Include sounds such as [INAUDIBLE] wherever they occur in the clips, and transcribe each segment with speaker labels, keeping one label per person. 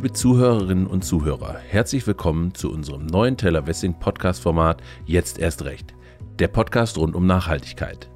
Speaker 1: Liebe Zuhörerinnen und Zuhörer, herzlich willkommen zu unserem neuen Teller Wessing Podcast Format Jetzt erst recht. Der Podcast rund um Nachhaltigkeit.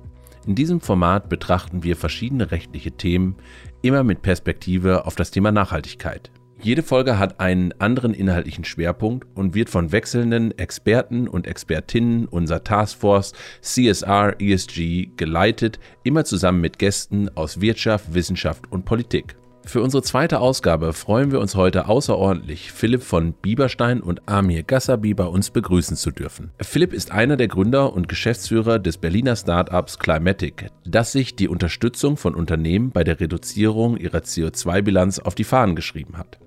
Speaker 1: In diesem Format betrachten wir verschiedene rechtliche Themen, immer mit Perspektive auf das Thema Nachhaltigkeit. Jede Folge hat einen anderen inhaltlichen Schwerpunkt und wird von wechselnden Experten und Expertinnen unserer Taskforce CSR ESG geleitet, immer zusammen mit Gästen aus Wirtschaft, Wissenschaft und Politik. Für unsere zweite Ausgabe freuen wir uns heute außerordentlich, Philipp von Bieberstein und Amir Gassabi bei uns begrüßen zu dürfen. Philipp ist einer der Gründer und Geschäftsführer des Berliner Startups Climatic, das sich die Unterstützung von Unternehmen bei der Reduzierung ihrer CO2-Bilanz auf die Fahnen geschrieben hat.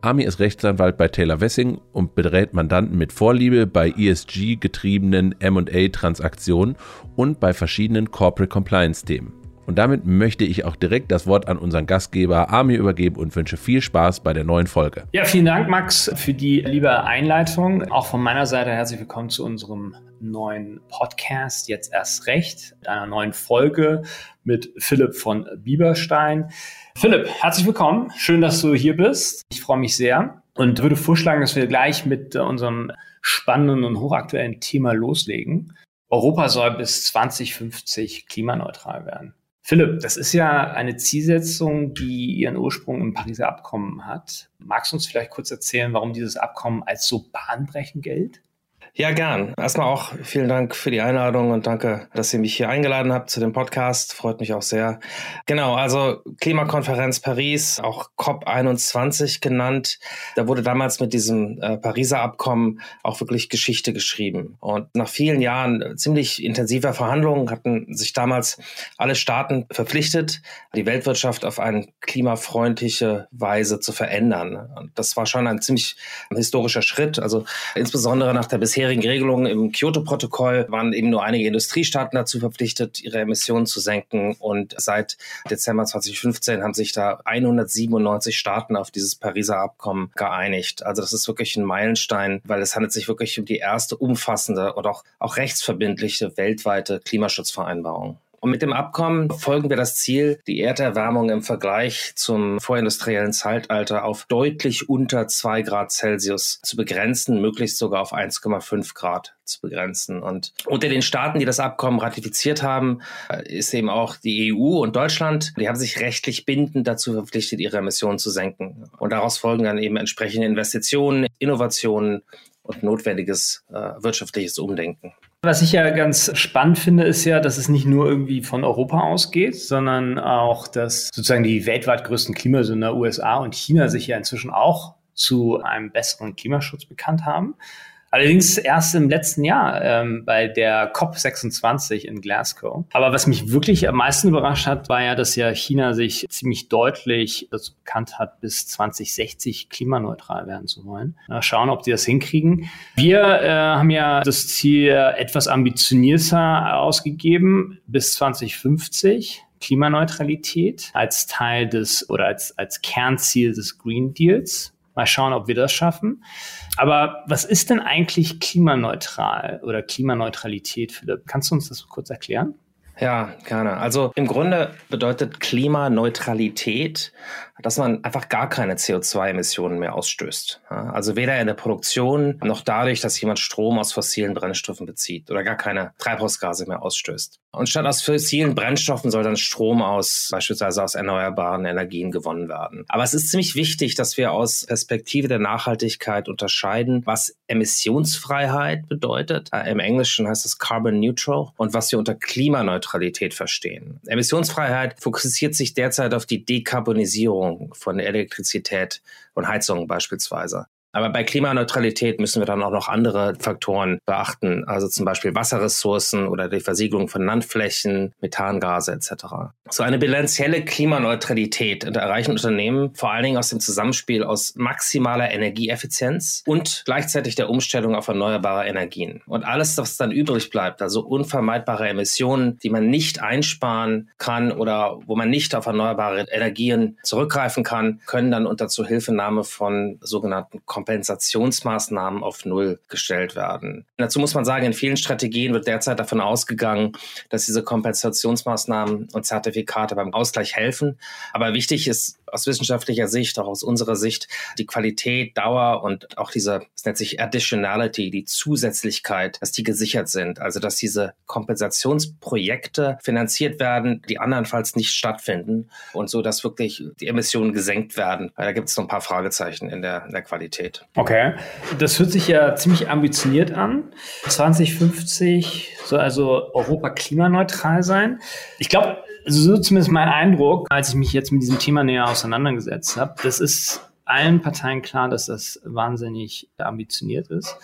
Speaker 1: Ami ist Rechtsanwalt bei Taylor Wessing und berät Mandanten mit Vorliebe bei ESG-getriebenen MA-Transaktionen und bei verschiedenen Corporate Compliance-Themen. Und damit möchte ich auch direkt das Wort an unseren Gastgeber Amir übergeben und wünsche viel Spaß bei der neuen Folge.
Speaker 2: Ja, vielen Dank, Max, für die liebe Einleitung. Auch von meiner Seite herzlich willkommen zu unserem neuen Podcast, jetzt erst recht, einer neuen Folge mit Philipp von Bieberstein. Philipp, herzlich willkommen. Schön, dass du hier bist. Ich freue mich sehr und würde vorschlagen, dass wir gleich mit unserem spannenden und hochaktuellen Thema loslegen. Europa soll bis 2050 klimaneutral werden. Philipp, das ist ja eine Zielsetzung, die ihren Ursprung im Pariser Abkommen hat. Magst du uns vielleicht kurz erzählen, warum dieses Abkommen als so bahnbrechend gilt?
Speaker 3: Ja, gern. Erstmal auch vielen Dank für die Einladung und danke, dass ihr mich hier eingeladen habt zu dem Podcast. Freut mich auch sehr. Genau, also Klimakonferenz Paris, auch COP21 genannt. Da wurde damals mit diesem äh, Pariser Abkommen auch wirklich Geschichte geschrieben. Und nach vielen Jahren ziemlich intensiver Verhandlungen hatten sich damals alle Staaten verpflichtet, die Weltwirtschaft auf eine klimafreundliche Weise zu verändern. Und das war schon ein ziemlich historischer Schritt. Also insbesondere nach der bisherigen bisherigen Regelungen im Kyoto-Protokoll waren eben nur einige Industriestaaten dazu verpflichtet, ihre Emissionen zu senken. Und seit Dezember 2015 haben sich da 197 Staaten auf dieses Pariser Abkommen geeinigt. Also das ist wirklich ein Meilenstein, weil es handelt sich wirklich um die erste umfassende und auch, auch rechtsverbindliche weltweite Klimaschutzvereinbarung. Und mit dem Abkommen folgen wir das Ziel, die Erderwärmung im Vergleich zum vorindustriellen Zeitalter auf deutlich unter zwei Grad Celsius zu begrenzen, möglichst sogar auf 1,5 Grad zu begrenzen. Und unter den Staaten, die das Abkommen ratifiziert haben, ist eben auch die EU und Deutschland. Die haben sich rechtlich bindend dazu verpflichtet, ihre Emissionen zu senken. Und daraus folgen dann eben entsprechende Investitionen, Innovationen und notwendiges äh, wirtschaftliches Umdenken.
Speaker 2: Was ich ja ganz spannend finde, ist ja, dass es nicht nur irgendwie von Europa ausgeht, sondern auch, dass sozusagen die weltweit größten Klimasünder USA und China sich ja inzwischen auch zu einem besseren Klimaschutz bekannt haben. Allerdings erst im letzten Jahr ähm, bei der COP26 in Glasgow. Aber was mich wirklich am meisten überrascht hat, war ja, dass ja China sich ziemlich deutlich dazu bekannt hat, bis 2060 klimaneutral werden zu wollen. Mal schauen, ob die das hinkriegen. Wir äh, haben ja das Ziel etwas ambitionierter ausgegeben, bis 2050. Klimaneutralität als Teil des oder als, als Kernziel des Green Deals. Mal schauen, ob wir das schaffen. Aber was ist denn eigentlich klimaneutral oder Klimaneutralität, Philipp? Kannst du uns das kurz erklären?
Speaker 3: Ja, gerne. Also im Grunde bedeutet Klimaneutralität, dass man einfach gar keine CO2-Emissionen mehr ausstößt. Also weder in der Produktion noch dadurch, dass jemand Strom aus fossilen Brennstoffen bezieht oder gar keine Treibhausgase mehr ausstößt. Und statt aus fossilen Brennstoffen soll dann Strom aus beispielsweise aus erneuerbaren Energien gewonnen werden. Aber es ist ziemlich wichtig, dass wir aus Perspektive der Nachhaltigkeit unterscheiden, was Emissionsfreiheit bedeutet. Äh, Im Englischen heißt es Carbon Neutral und was wir unter Klimaneutralität verstehen. Emissionsfreiheit fokussiert sich derzeit auf die Dekarbonisierung von Elektrizität und Heizung beispielsweise. Aber bei Klimaneutralität müssen wir dann auch noch andere Faktoren beachten, also zum Beispiel Wasserressourcen oder die Versiegelung von Landflächen, Methangase etc. So eine bilanzielle Klimaneutralität erreichen Unternehmen vor allen Dingen aus dem Zusammenspiel aus maximaler Energieeffizienz und gleichzeitig der Umstellung auf erneuerbare Energien. Und alles, was dann übrig bleibt, also unvermeidbare Emissionen, die man nicht einsparen kann oder wo man nicht auf erneuerbare Energien zurückgreifen kann, können dann unter Zuhilfenahme von sogenannten Kompensationsmaßnahmen auf Null gestellt werden. Dazu muss man sagen, in vielen Strategien wird derzeit davon ausgegangen, dass diese Kompensationsmaßnahmen und Zertifikate beim Ausgleich helfen. Aber wichtig ist aus wissenschaftlicher Sicht, auch aus unserer Sicht, die Qualität, Dauer und auch diese, es nennt sich Additionality, die Zusätzlichkeit, dass die gesichert sind. Also dass diese Kompensationsprojekte finanziert werden, die andernfalls nicht stattfinden und so, dass wirklich die Emissionen gesenkt werden. Da gibt es noch ein paar Fragezeichen in der, in der Qualität.
Speaker 2: Okay. Das hört sich ja ziemlich ambitioniert an. 2050 soll also Europa klimaneutral sein. Ich glaube, so zumindest mein Eindruck, als ich mich jetzt mit diesem Thema näher auseinandergesetzt habe. Das ist allen Parteien klar, dass das wahnsinnig ambitioniert ist.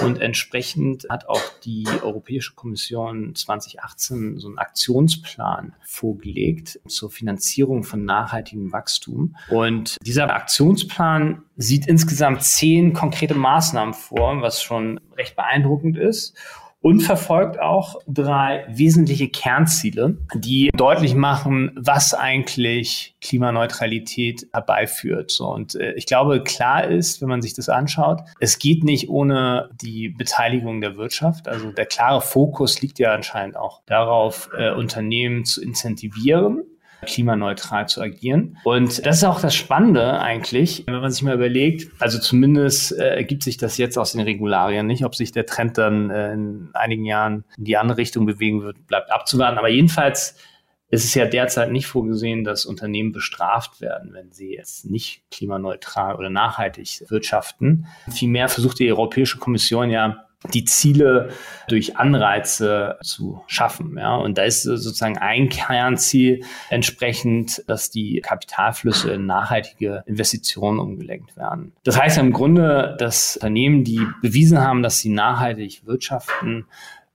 Speaker 2: Und entsprechend hat auch die Europäische Kommission 2018 so einen Aktionsplan vorgelegt zur Finanzierung von nachhaltigem Wachstum. Und dieser Aktionsplan sieht insgesamt zehn konkrete Maßnahmen vor, was schon recht beeindruckend ist und verfolgt auch drei wesentliche Kernziele, die deutlich machen, was eigentlich Klimaneutralität herbeiführt. Und äh, ich glaube, klar ist, wenn man sich das anschaut, es geht nicht ohne die Beteiligung der Wirtschaft. Also der klare Fokus liegt ja anscheinend auch darauf, äh, Unternehmen zu incentivieren klimaneutral zu agieren. Und das ist auch das Spannende eigentlich, wenn man sich mal überlegt, also zumindest äh, ergibt sich das jetzt aus den Regularien nicht, ob sich der Trend dann äh, in einigen Jahren in die andere Richtung bewegen wird, bleibt abzuwarten. Aber jedenfalls ist es ja derzeit nicht vorgesehen, dass Unternehmen bestraft werden, wenn sie jetzt nicht klimaneutral oder nachhaltig wirtschaften. Vielmehr versucht die Europäische Kommission ja die Ziele durch Anreize zu schaffen. Ja, und da ist sozusagen ein Kernziel entsprechend, dass die Kapitalflüsse in nachhaltige Investitionen umgelenkt werden. Das heißt im Grunde, dass Unternehmen, die bewiesen haben, dass sie nachhaltig wirtschaften,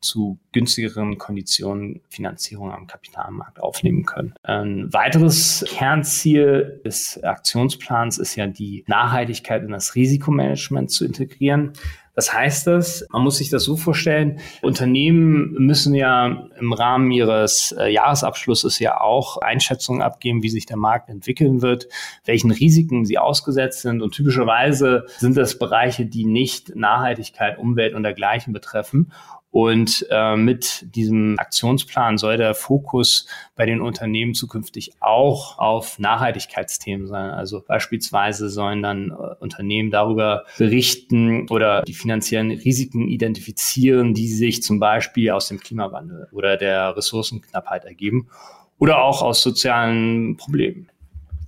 Speaker 2: zu günstigeren Konditionen Finanzierung am Kapitalmarkt aufnehmen können. Ein weiteres Kernziel des Aktionsplans ist ja die Nachhaltigkeit in das Risikomanagement zu integrieren. Was heißt das? Man muss sich das so vorstellen, Unternehmen müssen ja im Rahmen ihres äh, Jahresabschlusses ja auch Einschätzungen abgeben, wie sich der Markt entwickeln wird, welchen Risiken sie ausgesetzt sind. Und typischerweise sind das Bereiche, die nicht Nachhaltigkeit, Umwelt und dergleichen betreffen. Und äh, mit diesem Aktionsplan soll der Fokus bei den Unternehmen zukünftig auch auf Nachhaltigkeitsthemen sein. Also beispielsweise sollen dann äh, Unternehmen darüber berichten oder die finanziellen Risiken identifizieren, die sich zum Beispiel aus dem Klimawandel oder der Ressourcenknappheit ergeben oder auch aus sozialen Problemen.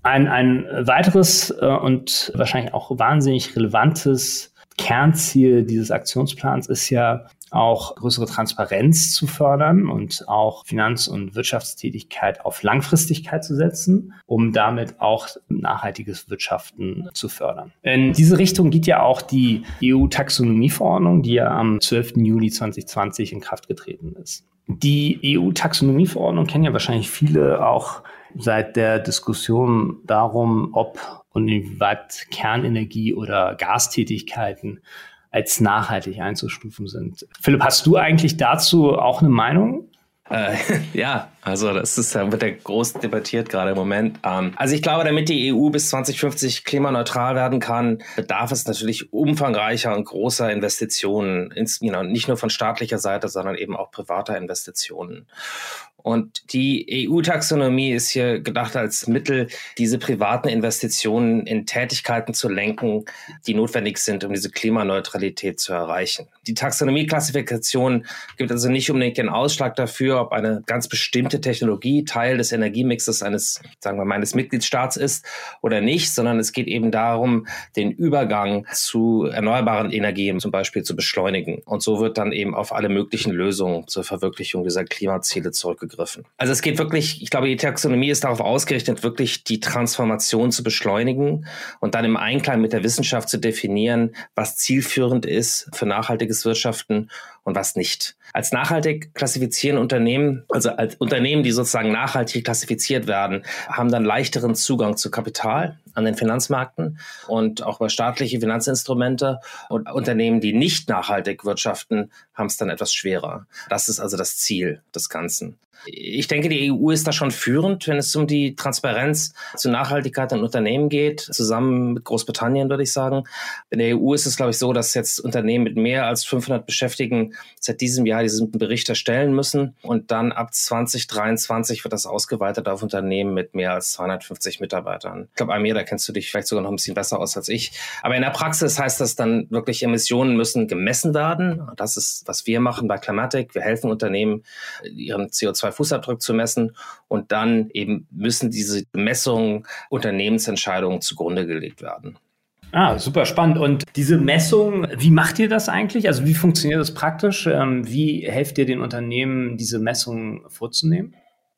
Speaker 2: Ein, ein weiteres äh, und wahrscheinlich auch wahnsinnig relevantes Kernziel dieses Aktionsplans ist ja auch größere Transparenz zu fördern und auch Finanz- und Wirtschaftstätigkeit auf Langfristigkeit zu setzen, um damit auch nachhaltiges Wirtschaften zu fördern. In diese Richtung geht ja auch die EU-Taxonomieverordnung, die ja am 12. Juli 2020 in Kraft getreten ist. Die EU-Taxonomieverordnung kennen ja wahrscheinlich viele auch seit der Diskussion darum, ob und inwieweit Kernenergie oder Gastätigkeiten als nachhaltig einzustufen sind. Philipp, hast du eigentlich dazu auch eine Meinung?
Speaker 3: Äh, [LAUGHS] ja, also das ist, da wird ja groß debattiert gerade im Moment. Ähm, also ich glaube, damit die EU bis 2050 klimaneutral werden kann, bedarf es natürlich umfangreicher und großer Investitionen, ins, you know, nicht nur von staatlicher Seite, sondern eben auch privater Investitionen. Und die EU-Taxonomie ist hier gedacht als Mittel, diese privaten Investitionen in Tätigkeiten zu lenken, die notwendig sind, um diese Klimaneutralität zu erreichen. Die Taxonomie-Klassifikation gibt also nicht unbedingt den Ausschlag dafür, ob eine ganz bestimmte Technologie Teil des Energiemixes eines, sagen wir, meines Mitgliedstaats ist oder nicht, sondern es geht eben darum, den Übergang zu erneuerbaren Energien zum Beispiel zu beschleunigen. Und so wird dann eben auf alle möglichen Lösungen zur Verwirklichung dieser Klimaziele zurückgegriffen begriffen. Also es geht wirklich, ich glaube, die Taxonomie ist darauf ausgerichtet, wirklich die Transformation zu beschleunigen und dann im Einklang mit der Wissenschaft zu definieren, was zielführend ist für nachhaltiges Wirtschaften und was nicht. Als nachhaltig klassifizieren Unternehmen, also als Unternehmen, die sozusagen nachhaltig klassifiziert werden, haben dann leichteren Zugang zu Kapital an den Finanzmärkten und auch über staatliche Finanzinstrumente. Und Unternehmen, die nicht nachhaltig wirtschaften, haben es dann etwas schwerer. Das ist also das Ziel des Ganzen. Ich denke, die EU ist da schon führend, wenn es um die Transparenz zu Nachhaltigkeit in Unternehmen geht, zusammen mit Großbritannien, würde ich sagen. In der EU ist es, glaube ich, so, dass jetzt Unternehmen mit mehr als 500 Beschäftigten seit diesem Jahr diesen Bericht erstellen müssen und dann ab 2023 wird das ausgeweitet auf Unternehmen mit mehr als 250 Mitarbeitern. Ich glaube, Amir, da kennst du dich vielleicht sogar noch ein bisschen besser aus als ich. Aber in der Praxis heißt das dann wirklich, Emissionen müssen gemessen werden. Das ist, was wir machen bei Climatic. Wir helfen Unternehmen, ihren CO2-Fußabdruck zu messen und dann eben müssen diese Messungen Unternehmensentscheidungen zugrunde gelegt werden.
Speaker 2: Ah, super spannend. Und diese Messung, wie macht ihr das eigentlich? Also wie funktioniert das praktisch? Ähm, wie helft ihr den Unternehmen, diese Messungen vorzunehmen?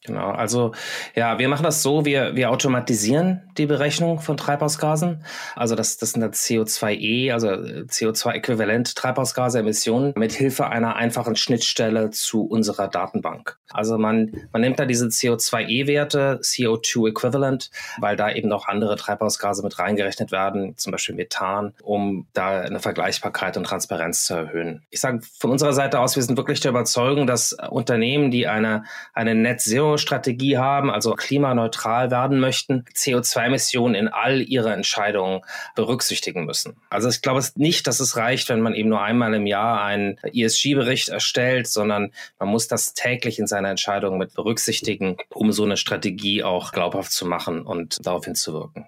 Speaker 3: Genau, also ja, wir machen das so, wir, wir automatisieren die Berechnung von Treibhausgasen. Also das, das sind dann CO2e, also CO2-äquivalent Treibhausgase, Emissionen, mit Hilfe einer einfachen Schnittstelle zu unserer Datenbank. Also man, man nimmt da diese CO2e-Werte, CO2 Equivalent, weil da eben noch andere Treibhausgase mit reingerechnet werden, zum Beispiel Methan, um da eine Vergleichbarkeit und Transparenz zu erhöhen. Ich sage von unserer Seite aus, wir sind wirklich der Überzeugung, dass Unternehmen, die eine, eine Net Zero Strategie haben, also klimaneutral werden möchten, CO2-Emissionen in all ihre Entscheidungen berücksichtigen müssen. Also ich glaube nicht, dass es reicht, wenn man eben nur einmal im Jahr einen ESG-Bericht erstellt, sondern man muss das täglich in seiner Entscheidung mit berücksichtigen, um so eine Strategie auch glaubhaft zu machen und darauf hinzuwirken.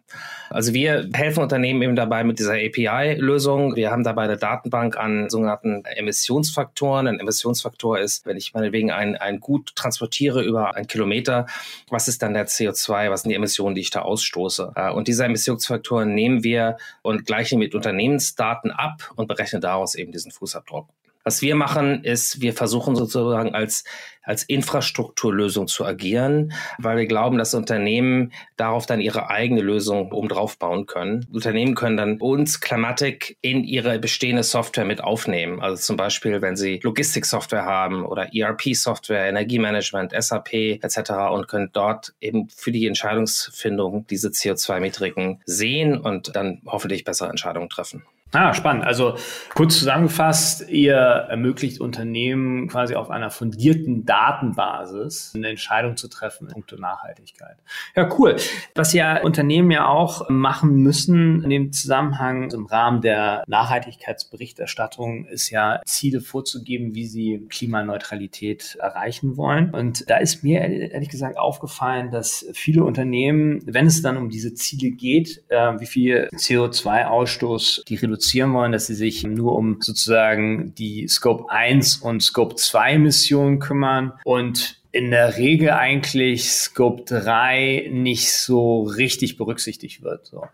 Speaker 3: Also wir helfen Unternehmen eben dabei mit dieser API-Lösung. Wir haben dabei eine Datenbank an sogenannten Emissionsfaktoren. Ein Emissionsfaktor ist, wenn ich meinetwegen ein, ein Gut transportiere über ein Kilometer, was ist dann der CO2, was sind die Emissionen, die ich da ausstoße. Äh, und diese Emissionsfaktoren nehmen wir und gleichen mit Unternehmensdaten ab und berechnen daraus eben diesen Fußabdruck. Was wir machen, ist, wir versuchen sozusagen als, als Infrastrukturlösung zu agieren, weil wir glauben, dass Unternehmen darauf dann ihre eigene Lösung oben drauf bauen können. Unternehmen können dann uns Climatic in ihre bestehende Software mit aufnehmen. Also zum Beispiel, wenn sie Logistiksoftware haben oder ERP-Software, Energiemanagement, SAP etc. und können dort eben für die Entscheidungsfindung diese CO2-Metriken sehen und dann hoffentlich bessere Entscheidungen treffen.
Speaker 2: Ah, spannend. Also kurz zusammengefasst, ihr ermöglicht Unternehmen quasi auf einer fundierten Datenbasis eine Entscheidung zu treffen in puncto Nachhaltigkeit. Ja, cool. Was ja Unternehmen ja auch machen müssen in dem Zusammenhang im Rahmen der Nachhaltigkeitsberichterstattung ist ja Ziele vorzugeben, wie sie Klimaneutralität erreichen wollen. Und da ist mir ehrlich gesagt aufgefallen, dass viele Unternehmen, wenn es dann um diese Ziele geht, äh, wie viel CO2-Ausstoß die reduzieren, reduzieren wollen, dass sie sich nur um sozusagen die Scope 1 und Scope 2 Missionen kümmern und in der Regel eigentlich Scope 3 nicht so richtig berücksichtigt wird. So.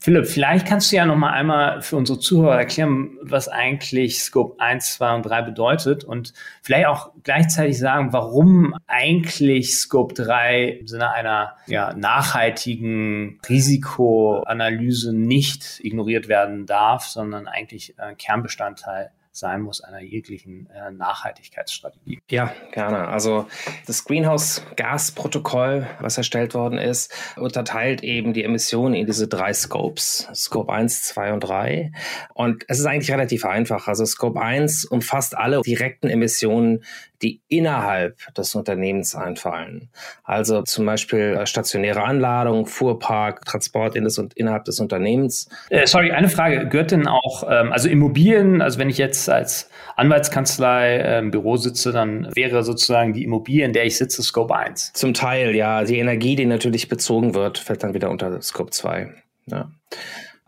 Speaker 2: Philipp, vielleicht kannst du ja noch mal einmal für unsere Zuhörer erklären, was eigentlich Scope 1, 2 und 3 bedeutet und vielleicht auch gleichzeitig sagen, warum eigentlich Scope 3 im Sinne einer ja, nachhaltigen Risikoanalyse nicht ignoriert werden darf, sondern eigentlich ein Kernbestandteil sein muss einer jeglichen äh, Nachhaltigkeitsstrategie.
Speaker 3: Ja, gerne. Also das Greenhouse-Gas-Protokoll, was erstellt worden ist, unterteilt eben die Emissionen in diese drei Scopes. Scope 1, 2 und 3. Und es ist eigentlich relativ einfach. Also Scope 1 umfasst alle direkten Emissionen, die innerhalb des Unternehmens einfallen. Also zum Beispiel äh, stationäre Anladung, Fuhrpark, Transport in das und innerhalb des Unternehmens.
Speaker 2: Äh, sorry, eine Frage. Gehört denn auch, ähm, also Immobilien, also wenn ich jetzt als Anwaltskanzlei im Büro sitze, dann wäre sozusagen die Immobilie, in der ich sitze, Scope 1?
Speaker 3: Zum Teil, ja. Die Energie, die natürlich bezogen wird, fällt dann wieder unter Scope 2. Ja.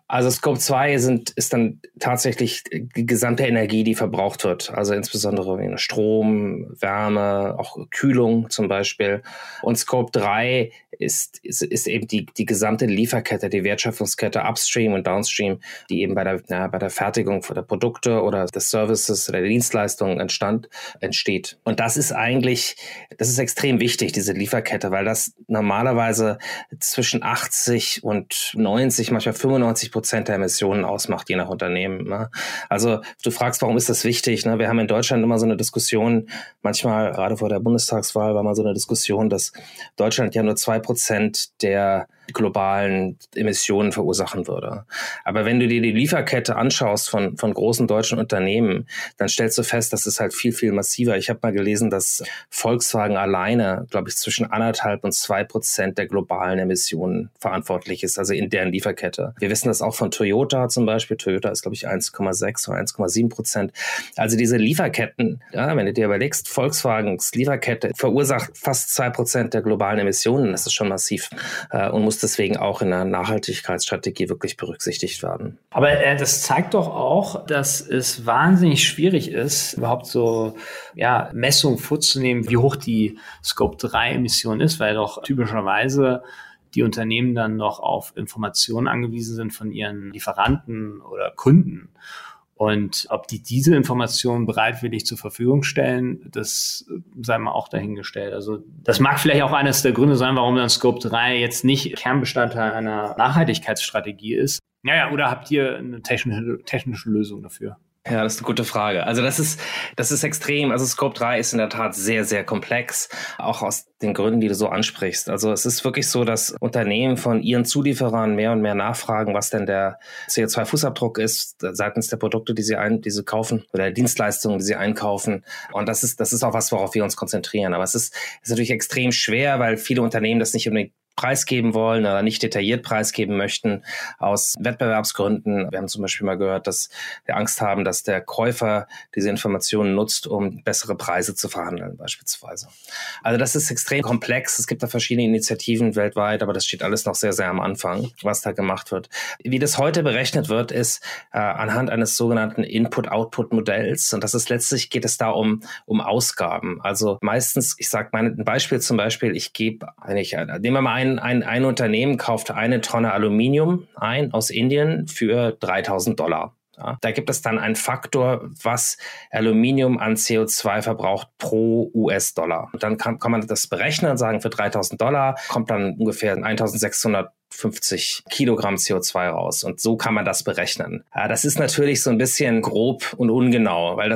Speaker 3: Also Scope 2 sind, ist dann tatsächlich die gesamte Energie, die verbraucht wird. Also insbesondere Strom, Wärme, auch Kühlung zum Beispiel. Und Scope 3 ist, ist, ist eben die, die gesamte Lieferkette, die Wertschöpfungskette Upstream und Downstream, die eben bei der, na, bei der Fertigung der Produkte oder des Services oder der Dienstleistungen entstand, entsteht. Und das ist eigentlich, das ist extrem wichtig, diese Lieferkette, weil das normalerweise zwischen 80 und 90, manchmal 95 Prozent der Emissionen ausmacht, je nach Unternehmen. Ne? Also du fragst, warum ist das wichtig? Ne? Wir haben in Deutschland immer so eine Diskussion, manchmal gerade vor der Bundestagswahl war mal so eine Diskussion, dass Deutschland ja nur zwei Prozent der globalen Emissionen verursachen würde. Aber wenn du dir die Lieferkette anschaust von, von großen deutschen Unternehmen, dann stellst du fest, das ist halt viel, viel massiver. Ich habe mal gelesen, dass Volkswagen alleine, glaube ich, zwischen anderthalb und zwei Prozent der globalen Emissionen verantwortlich ist, also in deren Lieferkette. Wir wissen das auch von Toyota zum Beispiel. Toyota ist, glaube ich, 1,6 oder 1,7 Prozent. Also diese Lieferketten, ja, wenn du dir überlegst, Volkswagens Lieferkette verursacht fast zwei Prozent der globalen Emissionen. Das ist schon massiv äh, und muss deswegen auch in der Nachhaltigkeitsstrategie wirklich berücksichtigt werden.
Speaker 2: Aber äh, das zeigt doch auch, dass es wahnsinnig schwierig ist, überhaupt so ja, Messungen vorzunehmen, wie hoch die Scope 3 Emission ist, weil doch typischerweise die Unternehmen dann noch auf Informationen angewiesen sind von ihren Lieferanten oder Kunden. Und ob die diese Informationen bereitwillig zur Verfügung stellen, das sei mal auch dahingestellt. Also das mag vielleicht auch eines der Gründe sein, warum dann Scope 3 jetzt nicht Kernbestandteil einer Nachhaltigkeitsstrategie ist. Naja, oder habt ihr eine technische, technische Lösung dafür?
Speaker 3: Ja, das ist eine gute Frage. Also das ist, das ist extrem. Also Scope 3 ist in der Tat sehr, sehr komplex, auch aus den Gründen, die du so ansprichst. Also es ist wirklich so, dass Unternehmen von ihren Zulieferern mehr und mehr nachfragen, was denn der CO2-Fußabdruck ist, seitens der Produkte, die sie ein, die sie kaufen oder der Dienstleistungen, die sie einkaufen. Und das ist, das ist auch was, worauf wir uns konzentrieren. Aber es ist, ist natürlich extrem schwer, weil viele Unternehmen das nicht unbedingt preisgeben wollen oder nicht detailliert preisgeben möchten aus Wettbewerbsgründen. Wir haben zum Beispiel mal gehört, dass wir Angst haben, dass der Käufer diese Informationen nutzt, um bessere Preise zu verhandeln beispielsweise. Also das ist extrem komplex. Es gibt da verschiedene Initiativen weltweit, aber das steht alles noch sehr, sehr am Anfang, was da gemacht wird. Wie das heute berechnet wird, ist äh, anhand eines sogenannten Input-Output-Modells. Und das ist letztlich geht es da um, um Ausgaben. Also meistens, ich sage mal ein Beispiel zum Beispiel, ich gebe, ich, nehmen wir mal ein ein, ein, ein Unternehmen kauft eine Tonne Aluminium ein aus Indien für 3000 Dollar. Ja, da gibt es dann einen Faktor, was Aluminium an CO2 verbraucht pro US-Dollar. Und dann kann, kann man das berechnen und sagen, für 3000 Dollar kommt dann ungefähr 1600 50 Kilogramm CO2 raus. Und so kann man das berechnen. Das ist natürlich so ein bisschen grob und ungenau, weil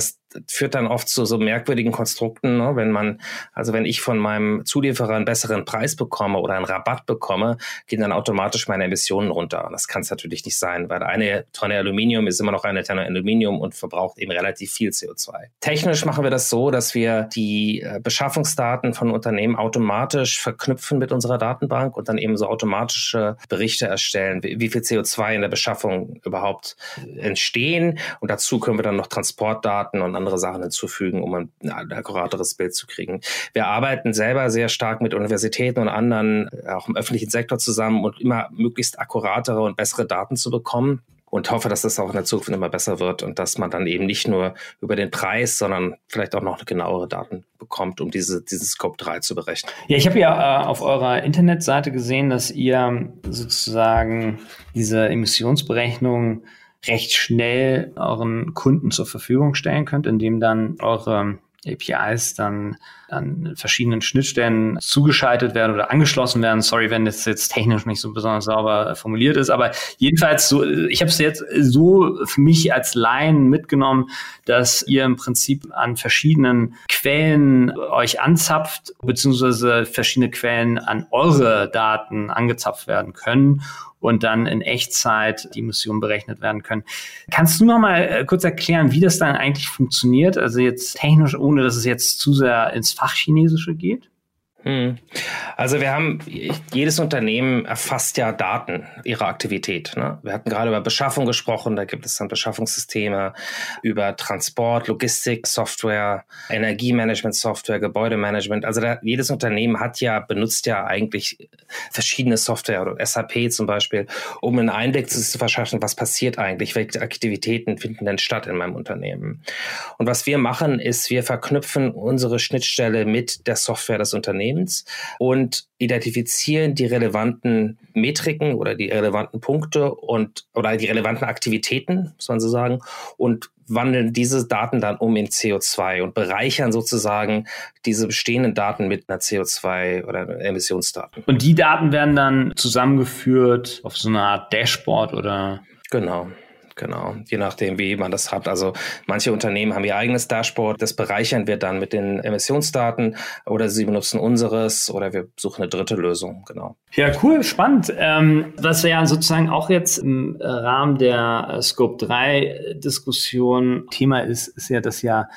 Speaker 3: führt dann oft zu so merkwürdigen Konstrukten, ne? wenn man, also wenn ich von meinem Zulieferer einen besseren Preis bekomme oder einen Rabatt bekomme, gehen dann automatisch meine Emissionen runter. Und das kann es natürlich nicht sein, weil eine Tonne Aluminium ist immer noch eine Tonne Aluminium und verbraucht eben relativ viel CO2. Technisch machen wir das so, dass wir die äh, Beschaffungsdaten von Unternehmen automatisch verknüpfen mit unserer Datenbank und dann eben so automatische Berichte erstellen, wie viel CO2 in der Beschaffung überhaupt entstehen. Und dazu können wir dann noch Transportdaten und andere Sachen hinzufügen, um ein, ein akkurateres Bild zu kriegen. Wir arbeiten selber sehr stark mit Universitäten und anderen, äh, auch im öffentlichen Sektor zusammen und immer möglichst akkuratere und bessere Daten zu bekommen und hoffe, dass das auch in der Zukunft immer besser wird und dass man dann eben nicht nur über den Preis, sondern vielleicht auch noch genauere Daten bekommt, um diese, diesen Scope 3 zu berechnen.
Speaker 2: Ja, ich habe ja äh, auf eurer Internetseite gesehen, dass ihr sozusagen diese Emissionsberechnung recht schnell euren Kunden zur Verfügung stellen könnt, indem dann eure APIs dann an verschiedenen Schnittstellen zugeschaltet werden oder angeschlossen werden. Sorry, wenn das jetzt technisch nicht so besonders sauber formuliert ist, aber jedenfalls so, ich habe es jetzt so für mich als Laien mitgenommen, dass ihr im Prinzip an verschiedenen Quellen euch anzapft, beziehungsweise verschiedene Quellen an eure Daten angezapft werden können und dann in Echtzeit die Emissionen berechnet werden können. Kannst du noch mal äh, kurz erklären, wie das dann eigentlich funktioniert? Also jetzt technisch, ohne dass es jetzt zu sehr ins Fachchinesische geht?
Speaker 3: Hm. Also wir haben, jedes Unternehmen erfasst ja Daten ihrer Aktivität. Ne? Wir hatten gerade über Beschaffung gesprochen, da gibt es dann Beschaffungssysteme, über Transport, Logistik, Software, Energiemanagement, Software, Gebäudemanagement. Also da, jedes Unternehmen hat ja, benutzt ja eigentlich verschiedene Software oder SAP zum Beispiel, um einen Einblick zu, zu verschaffen, was passiert eigentlich, welche Aktivitäten finden denn statt in meinem Unternehmen. Und was wir machen, ist, wir verknüpfen unsere Schnittstelle mit der Software des Unternehmens Unternehmens und identifizieren die relevanten Metriken oder die relevanten Punkte und oder die relevanten Aktivitäten, muss man so sagen, und wandeln diese Daten dann um in CO2 und bereichern sozusagen diese bestehenden Daten mit einer CO2 oder Emissionsdaten.
Speaker 2: Und die Daten werden dann zusammengeführt auf so eine Art Dashboard oder?
Speaker 3: Genau. Genau, je nachdem, wie man das hat. Also manche Unternehmen haben ihr eigenes Dashboard, das bereichern wir dann mit den Emissionsdaten oder sie benutzen unseres oder wir suchen eine dritte Lösung, genau.
Speaker 2: Ja, cool, spannend. Ähm, was ja sozusagen auch jetzt im Rahmen der Scope 3 Diskussion Thema ist, ist ja, dass ja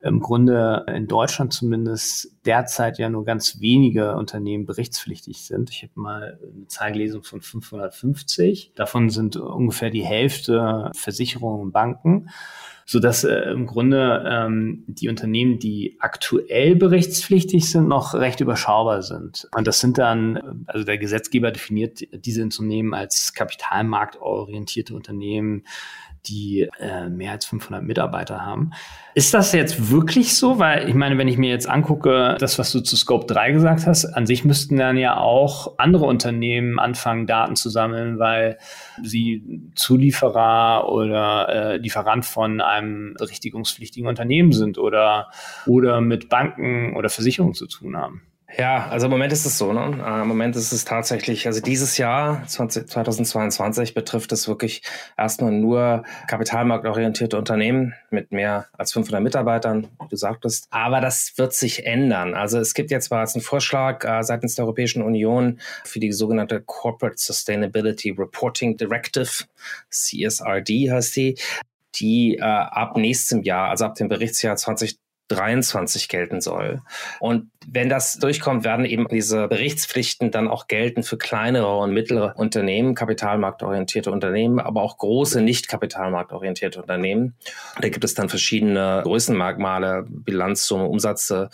Speaker 2: im Grunde in Deutschland zumindest derzeit ja nur ganz wenige Unternehmen berichtspflichtig sind. Ich habe mal eine Zahl gelesen von 550. Davon sind ungefähr die Hälfte Versicherungen und Banken so dass äh, im Grunde ähm, die Unternehmen, die aktuell berichtspflichtig sind, noch recht überschaubar sind. Und das sind dann, also der Gesetzgeber definiert diese Unternehmen als kapitalmarktorientierte Unternehmen, die äh, mehr als 500 Mitarbeiter haben. Ist das jetzt wirklich so? Weil ich meine, wenn ich mir jetzt angucke, das, was du zu Scope 3 gesagt hast, an sich müssten dann ja auch andere Unternehmen anfangen, Daten zu sammeln, weil sie Zulieferer oder äh, Lieferant von einem berichtigungspflichtigen Unternehmen sind oder, oder mit Banken oder Versicherungen zu tun haben.
Speaker 3: Ja, also im Moment ist es so, ne? Äh, Im Moment ist es tatsächlich, also dieses Jahr, 20, 2022, betrifft es wirklich erstmal nur kapitalmarktorientierte Unternehmen mit mehr als 500 Mitarbeitern, wie du sagtest. Aber das wird sich ändern. Also es gibt jetzt bereits einen Vorschlag äh, seitens der Europäischen Union für die sogenannte Corporate Sustainability Reporting Directive, CSRD heißt die, die äh, ab nächstem Jahr, also ab dem Berichtsjahr 20 23 gelten soll. Und wenn das durchkommt, werden eben diese Berichtspflichten dann auch gelten für kleinere und mittlere Unternehmen, kapitalmarktorientierte Unternehmen, aber auch große nicht kapitalmarktorientierte Unternehmen. Da gibt es dann verschiedene Größenmerkmale, Bilanzsumme, Umsätze,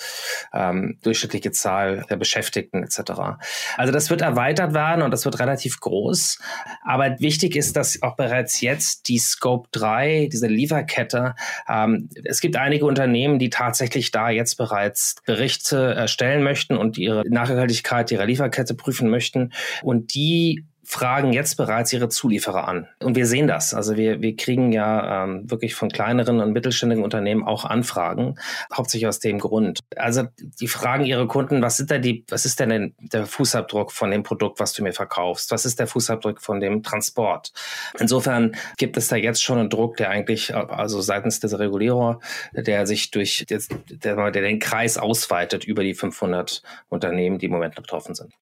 Speaker 3: ähm, durchschnittliche Zahl der Beschäftigten etc. Also das wird erweitert werden und das wird relativ groß. Aber wichtig ist, dass auch bereits jetzt die Scope 3, diese Lieferkette, ähm, es gibt einige Unternehmen, die tatsächlich da jetzt bereits Berichte erstellen möchten und ihre Nachhaltigkeit ihrer Lieferkette prüfen möchten. Und die fragen jetzt bereits ihre Zulieferer an. Und wir sehen das. Also wir, wir kriegen ja ähm, wirklich von kleineren und mittelständigen Unternehmen auch Anfragen, hauptsächlich aus dem Grund. Also die fragen ihre Kunden, was sind denn die, was ist denn der Fußabdruck von dem Produkt, was du mir verkaufst? Was ist der Fußabdruck von dem Transport? Insofern gibt es da jetzt schon einen Druck, der eigentlich, also seitens des Regulierer, der sich durch, der, der den Kreis ausweitet über die 500 Unternehmen, die im Moment betroffen sind.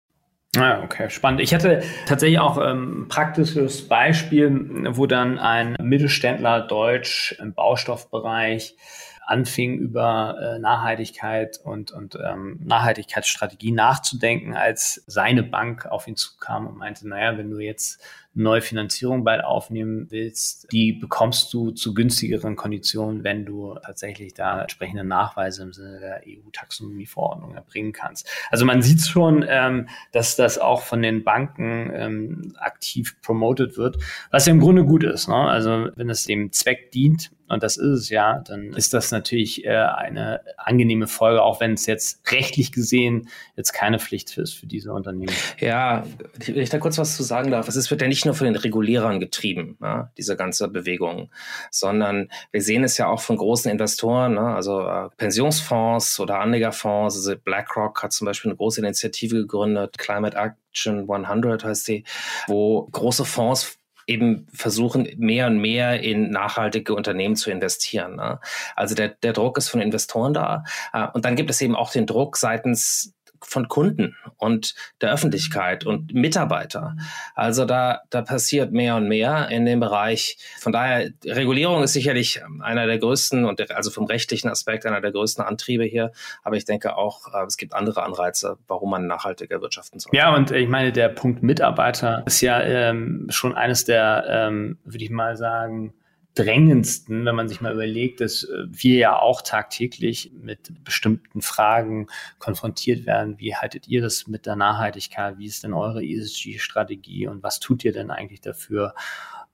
Speaker 2: Ah, okay, spannend. Ich hatte tatsächlich auch ähm, ein praktisches Beispiel, wo dann ein Mittelständler Deutsch im Baustoffbereich anfing über äh, Nachhaltigkeit und, und ähm, Nachhaltigkeitsstrategie nachzudenken, als seine Bank auf ihn zukam und meinte, naja, wenn du jetzt neue Finanzierung bald aufnehmen willst, die bekommst du zu günstigeren Konditionen, wenn du tatsächlich da entsprechende Nachweise im Sinne der EU-Taxonomie-Verordnung erbringen kannst. Also man sieht schon, ähm, dass das auch von den Banken ähm, aktiv promoted wird, was ja im Grunde gut ist. Ne? Also wenn es dem Zweck dient, und das ist es ja, dann ist das natürlich äh, eine angenehme Folge, auch wenn es jetzt rechtlich gesehen jetzt keine Pflicht ist für diese Unternehmen.
Speaker 3: Ja, wenn ich da kurz was zu sagen darf, es wird ja nicht nur von den Regulierern getrieben, ja, diese ganze Bewegung, sondern wir sehen es ja auch von großen Investoren, ne, also äh, Pensionsfonds oder Anlegerfonds, also BlackRock hat zum Beispiel eine große Initiative gegründet, Climate Action 100 heißt die, wo große Fonds eben versuchen, mehr und mehr in nachhaltige Unternehmen zu investieren. Ne? Also der, der Druck ist von Investoren da. Äh, und dann gibt es eben auch den Druck seitens von Kunden und der Öffentlichkeit und Mitarbeiter. Also da, da passiert mehr und mehr in dem Bereich. Von daher, Regulierung ist sicherlich einer der größten und also vom rechtlichen Aspekt einer der größten Antriebe hier. Aber ich denke auch, äh, es gibt andere Anreize, warum man nachhaltiger wirtschaften soll.
Speaker 2: Ja, und ich meine, der Punkt Mitarbeiter ist ja ähm, schon eines der, ähm, würde ich mal sagen, drängendsten, wenn man sich mal überlegt, dass äh, wir ja auch tagtäglich mit bestimmten Fragen konfrontiert werden. Wie haltet ihr das mit der Nachhaltigkeit? Wie ist denn eure ESG-Strategie und was tut ihr denn eigentlich dafür?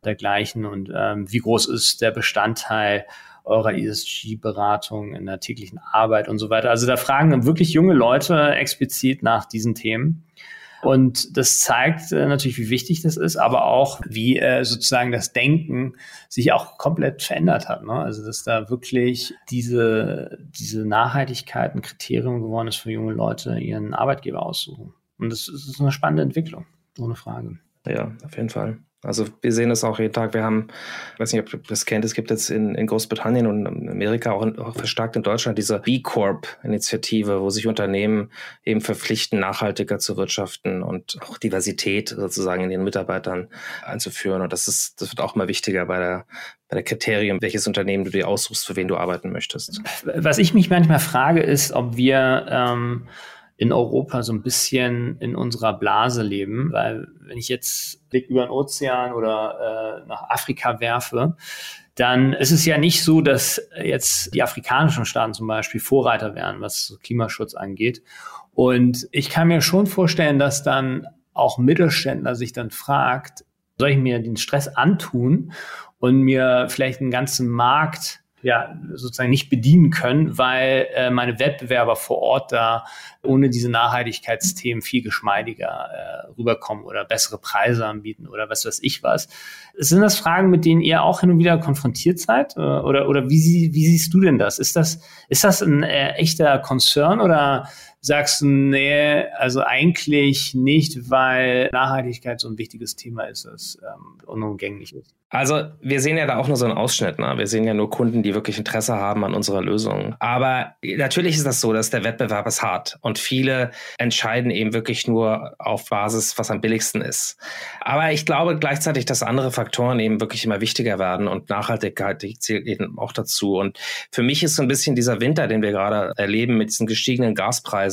Speaker 2: Dergleichen und ähm, wie groß ist der Bestandteil eurer ESG-Beratung in der täglichen Arbeit und so weiter. Also da fragen wirklich junge Leute explizit nach diesen Themen. Und das zeigt äh, natürlich, wie wichtig das ist, aber auch, wie äh, sozusagen das Denken sich auch komplett verändert hat. Ne? Also, dass da wirklich diese, diese Nachhaltigkeit ein Kriterium geworden ist für junge Leute, ihren Arbeitgeber aussuchen. Und das ist eine spannende Entwicklung, ohne Frage.
Speaker 3: Ja, auf jeden Fall. Also wir sehen das auch jeden Tag. Wir haben, ich weiß nicht, ob ihr das kennt, es gibt jetzt in, in Großbritannien und Amerika, auch, in, auch verstärkt in Deutschland, diese B Corp-Initiative, wo sich Unternehmen eben verpflichten, nachhaltiger zu wirtschaften und auch Diversität sozusagen in den Mitarbeitern einzuführen. Und das ist, das wird auch mal wichtiger bei der, bei der Kriterien, welches Unternehmen du dir aussuchst, für wen du arbeiten möchtest.
Speaker 2: Was ich mich manchmal frage, ist, ob wir ähm, in Europa so ein bisschen in unserer Blase leben, weil wenn ich jetzt Blick über den Ozean oder äh, nach Afrika werfe, dann ist es ja nicht so, dass jetzt die afrikanischen Staaten zum Beispiel Vorreiter wären, was Klimaschutz angeht. Und ich kann mir schon vorstellen, dass dann auch Mittelständler sich dann fragt, soll ich mir den Stress antun und mir vielleicht einen ganzen Markt ja sozusagen nicht bedienen können, weil äh, meine Wettbewerber vor Ort da ohne diese Nachhaltigkeitsthemen viel geschmeidiger äh, rüberkommen oder bessere Preise anbieten oder was weiß ich was. Sind das Fragen, mit denen ihr auch hin und wieder konfrontiert seid? Äh, oder, oder wie, sie, wie siehst du denn das? Ist das, ist das ein äh, echter Concern oder sagst du, nee, also eigentlich nicht, weil Nachhaltigkeit so ein wichtiges Thema ist, das ähm, unumgänglich ist?
Speaker 3: Also wir sehen ja da auch nur so einen Ausschnitt. Ne? Wir sehen ja nur Kunden, die wirklich Interesse haben an unserer Lösung. Aber natürlich ist das so, dass der Wettbewerb ist hart und viele entscheiden eben wirklich nur auf Basis, was am billigsten ist. Aber ich glaube gleichzeitig, dass andere Faktoren eben wirklich immer wichtiger werden und Nachhaltigkeit zählt eben auch dazu. Und für mich ist so ein bisschen dieser Winter, den wir gerade erleben mit diesen gestiegenen Gaspreisen,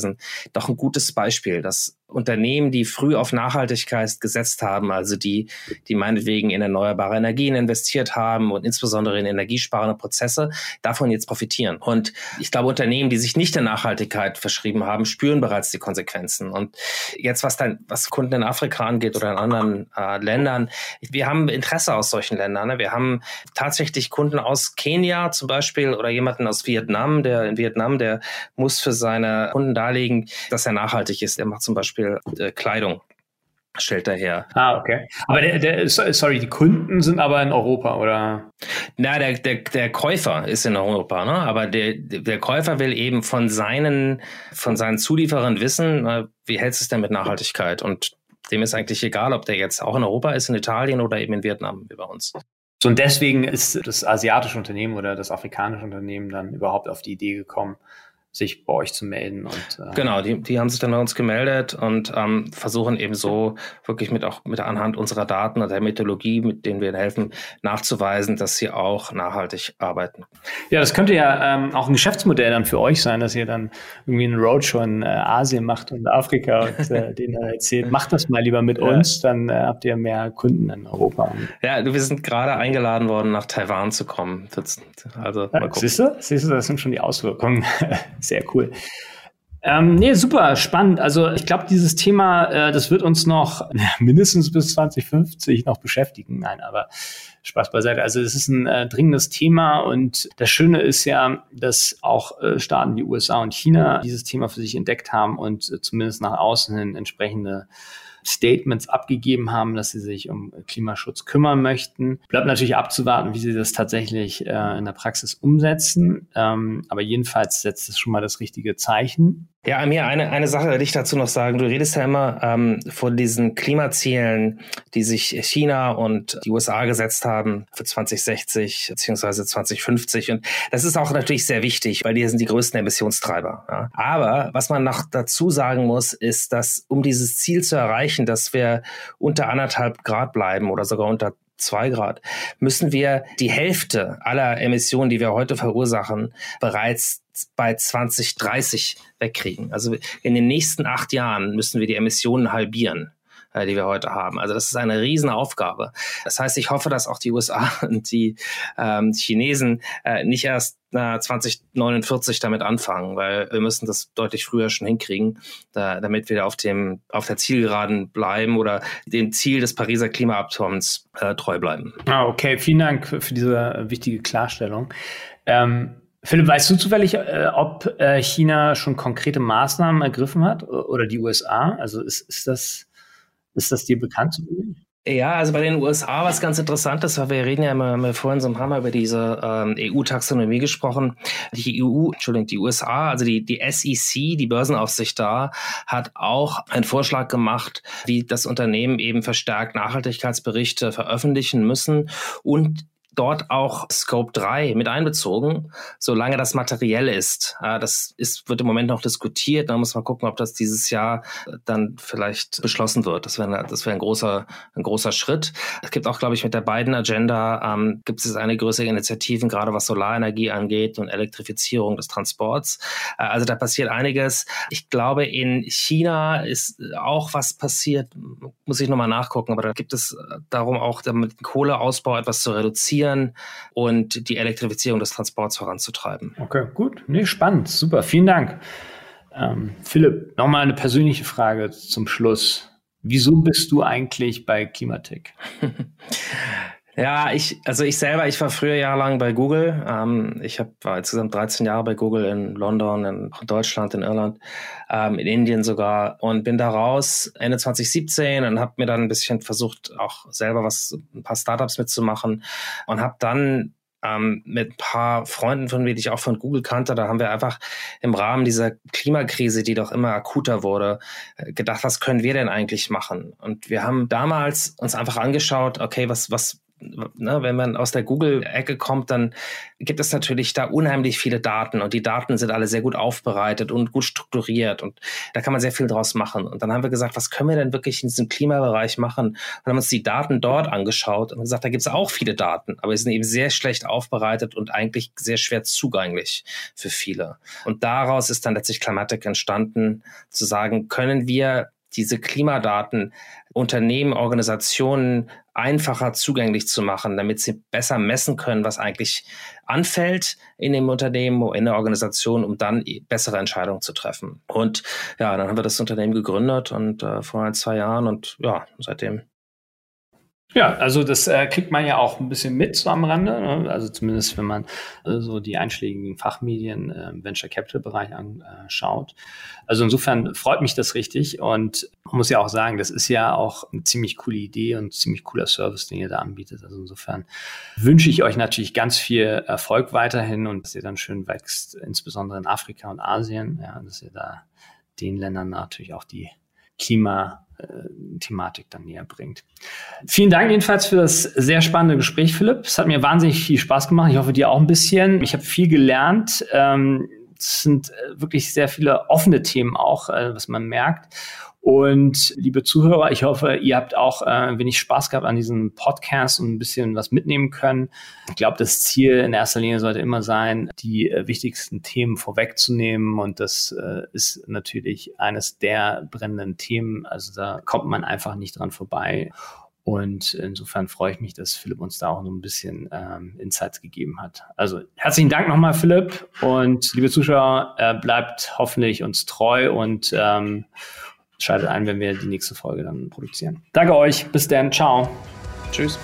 Speaker 3: doch ein gutes Beispiel, dass Unternehmen, die früh auf Nachhaltigkeit gesetzt haben, also die, die meinetwegen in erneuerbare Energien investiert haben und insbesondere in energiesparende Prozesse, davon jetzt profitieren. Und ich glaube, Unternehmen, die sich nicht der Nachhaltigkeit verschrieben haben, spüren bereits die Konsequenzen. Und jetzt, was dann, was Kunden in Afrika angeht oder in anderen äh, Ländern, wir haben Interesse aus solchen Ländern. Ne? Wir haben tatsächlich Kunden aus Kenia zum Beispiel oder jemanden aus Vietnam, der in Vietnam, der muss für seine Kunden darlegen, dass er nachhaltig ist. Er macht zum Beispiel Beispiel äh, Kleidung stellt er her.
Speaker 2: Ah, okay. Aber der, der, sorry, die Kunden sind aber in Europa, oder?
Speaker 3: Na, der, der, der Käufer ist in Europa, ne? Aber der, der Käufer will eben von seinen, von seinen Zulieferern wissen, wie hältst du es denn mit Nachhaltigkeit? Und dem ist eigentlich egal, ob der jetzt auch in Europa ist, in Italien oder eben in Vietnam, wie bei uns.
Speaker 2: So, und deswegen ist das asiatische Unternehmen oder das afrikanische Unternehmen dann überhaupt auf die Idee gekommen, sich bei euch zu melden. Und,
Speaker 3: äh genau, die, die haben sich dann bei uns gemeldet und ähm, versuchen eben so wirklich mit auch mit anhand unserer Daten und der Methodologie, mit denen wir helfen, nachzuweisen, dass sie auch nachhaltig arbeiten.
Speaker 2: Ja, das könnte ja ähm, auch ein Geschäftsmodell dann für euch sein, dass ihr dann irgendwie einen Roadshow in äh, Asien macht und Afrika und äh, denen dann erzählt, macht das mal lieber mit ja. uns, dann äh, habt ihr mehr Kunden in Europa.
Speaker 3: Ja, wir sind gerade eingeladen worden, nach Taiwan zu kommen.
Speaker 2: Also, ja, siehst du, siehst du, das sind schon die Auswirkungen. [LAUGHS] Sehr cool. Ähm, nee, super spannend. Also ich glaube, dieses Thema, äh, das wird uns noch mindestens bis 2050 noch beschäftigen. Nein, aber Spaß beiseite. Also es ist ein äh, dringendes Thema und das Schöne ist ja, dass auch äh, Staaten wie USA und China dieses Thema für sich entdeckt haben und äh, zumindest nach außen hin entsprechende Statements abgegeben haben, dass sie sich um Klimaschutz kümmern möchten. Bleibt natürlich abzuwarten, wie sie das tatsächlich äh, in der Praxis umsetzen. Ähm, aber jedenfalls setzt es schon mal das richtige Zeichen.
Speaker 3: Ja, Amir, eine, eine Sache will ich dazu noch sagen. Du redest ja immer ähm, von diesen Klimazielen, die sich China und die USA gesetzt haben für 2060 beziehungsweise 2050. Und das ist auch natürlich sehr wichtig, weil die sind die größten Emissionstreiber. Ja. Aber was man noch dazu sagen muss, ist, dass um dieses Ziel zu erreichen, dass wir unter anderthalb Grad bleiben oder sogar unter zwei Grad, müssen wir die Hälfte aller Emissionen, die wir heute verursachen, bereits bei 2030 wegkriegen. Also in den nächsten acht Jahren müssen wir die Emissionen halbieren äh, die wir heute haben. Also das ist eine Riesenaufgabe. Das heißt, ich hoffe, dass auch die USA [LAUGHS] und die ähm, Chinesen äh, nicht erst äh, 2049 damit anfangen, weil wir müssen das deutlich früher schon hinkriegen, da, damit wir auf dem auf der Zielgeraden bleiben oder dem Ziel des Pariser Klimaabkommens äh, treu bleiben.
Speaker 2: Ah, okay, vielen Dank für, diese wichtige Klarstellung. Ähm Philipp, weißt du zufällig, äh, ob China schon konkrete Maßnahmen ergriffen hat oder die USA? Also ist, ist, das, ist das dir bekannt?
Speaker 3: Ja, also bei den USA was ganz Interessantes, weil wir reden ja immer, wir vorhin so haben wir über diese ähm, EU-Taxonomie gesprochen. Die EU, Entschuldigung, die USA, also die, die SEC, die Börsenaufsicht da, hat auch einen Vorschlag gemacht, wie das Unternehmen eben verstärkt Nachhaltigkeitsberichte veröffentlichen müssen und dort auch Scope 3 mit einbezogen, solange das materiell ist. Das ist, wird im Moment noch diskutiert. Da muss man gucken, ob das dieses Jahr dann vielleicht beschlossen wird. Das wäre das wäre ein großer, ein großer Schritt. Es gibt auch, glaube ich, mit der beiden Agenda ähm, gibt es eine größere Initiativen, gerade was Solarenergie angeht und Elektrifizierung des Transports. Äh, also da passiert einiges. Ich glaube, in China ist auch was passiert, muss ich nochmal nachgucken, aber da gibt es darum auch, damit Kohleausbau etwas zu reduzieren reduzieren und die Elektrifizierung des Transports voranzutreiben.
Speaker 2: Okay, gut. Nee, spannend. Super. Vielen Dank. Ähm, Philipp, nochmal eine persönliche Frage zum Schluss. Wieso bist du eigentlich bei Klimatik? [LAUGHS]
Speaker 3: Ja, ich, also ich selber, ich war früher jahrelang bei Google. Ähm, ich hab, war insgesamt 13 Jahre bei Google in London, in Deutschland, in Irland, ähm, in Indien sogar und bin da raus Ende 2017 und habe mir dann ein bisschen versucht, auch selber was, ein paar Startups mitzumachen und habe dann ähm, mit ein paar Freunden von mir, die ich auch von Google kannte, da haben wir einfach im Rahmen dieser Klimakrise, die doch immer akuter wurde, äh, gedacht, was können wir denn eigentlich machen? Und wir haben damals uns einfach angeschaut, okay, was, was, ne, wenn man aus der Google-Ecke kommt, dann gibt es natürlich da unheimlich viele Daten und die Daten sind alle sehr gut aufbereitet und gut strukturiert und da kann man sehr viel draus machen. Und dann haben wir gesagt, was können wir denn wirklich in diesem Klimabereich machen? Und haben uns die Daten dort angeschaut und gesagt, da gibt es auch viele Daten, aber sie sind eben sehr schlecht aufbereitet und eigentlich sehr schwer zugänglich für viele. Und daraus ist dann letztlich Climatic entstanden, zu sagen, können wir diese Klimadaten Unternehmen, Organisationen einfacher zugänglich zu machen, damit sie besser messen können, was eigentlich anfällt in dem Unternehmen, in der Organisation, um dann bessere Entscheidungen zu treffen. Und ja, dann haben wir das Unternehmen gegründet und äh, vor ein, zwei Jahren und ja, seitdem
Speaker 2: ja, also das äh, kriegt man ja auch ein bisschen mit so am Rande. Ne? Also zumindest, wenn man äh, so die einschlägigen Fachmedien äh, im Venture Capital Bereich anschaut. Also insofern freut mich das richtig und muss ja auch sagen, das ist ja auch eine ziemlich coole Idee und ziemlich cooler Service, den ihr da anbietet. Also insofern wünsche ich euch natürlich ganz viel Erfolg weiterhin und dass ihr dann schön wächst, insbesondere in Afrika und Asien, ja, dass ihr da den Ländern natürlich auch die Klima äh, Thematik dann näher bringt. Vielen Dank jedenfalls für das sehr spannende Gespräch, Philipp. Es hat mir wahnsinnig viel Spaß gemacht. Ich hoffe, dir auch ein bisschen. Ich habe viel gelernt. Ähm, es sind äh, wirklich sehr viele offene Themen auch, äh, was man merkt. Und liebe Zuhörer, ich hoffe, ihr habt auch äh, ein wenig Spaß gehabt an diesem Podcast und ein bisschen was mitnehmen können. Ich glaube, das Ziel in erster Linie sollte immer sein, die äh, wichtigsten Themen vorwegzunehmen. Und das äh, ist natürlich eines der brennenden Themen. Also da kommt man einfach nicht dran vorbei. Und insofern freue ich mich, dass Philipp uns da auch noch ein bisschen ähm, Insights gegeben hat. Also herzlichen Dank nochmal, Philipp. Und liebe Zuschauer, äh, bleibt hoffentlich uns treu und ähm, Schaltet ein, wenn wir die nächste Folge dann produzieren. Danke euch. Bis dann. Ciao.
Speaker 3: Tschüss.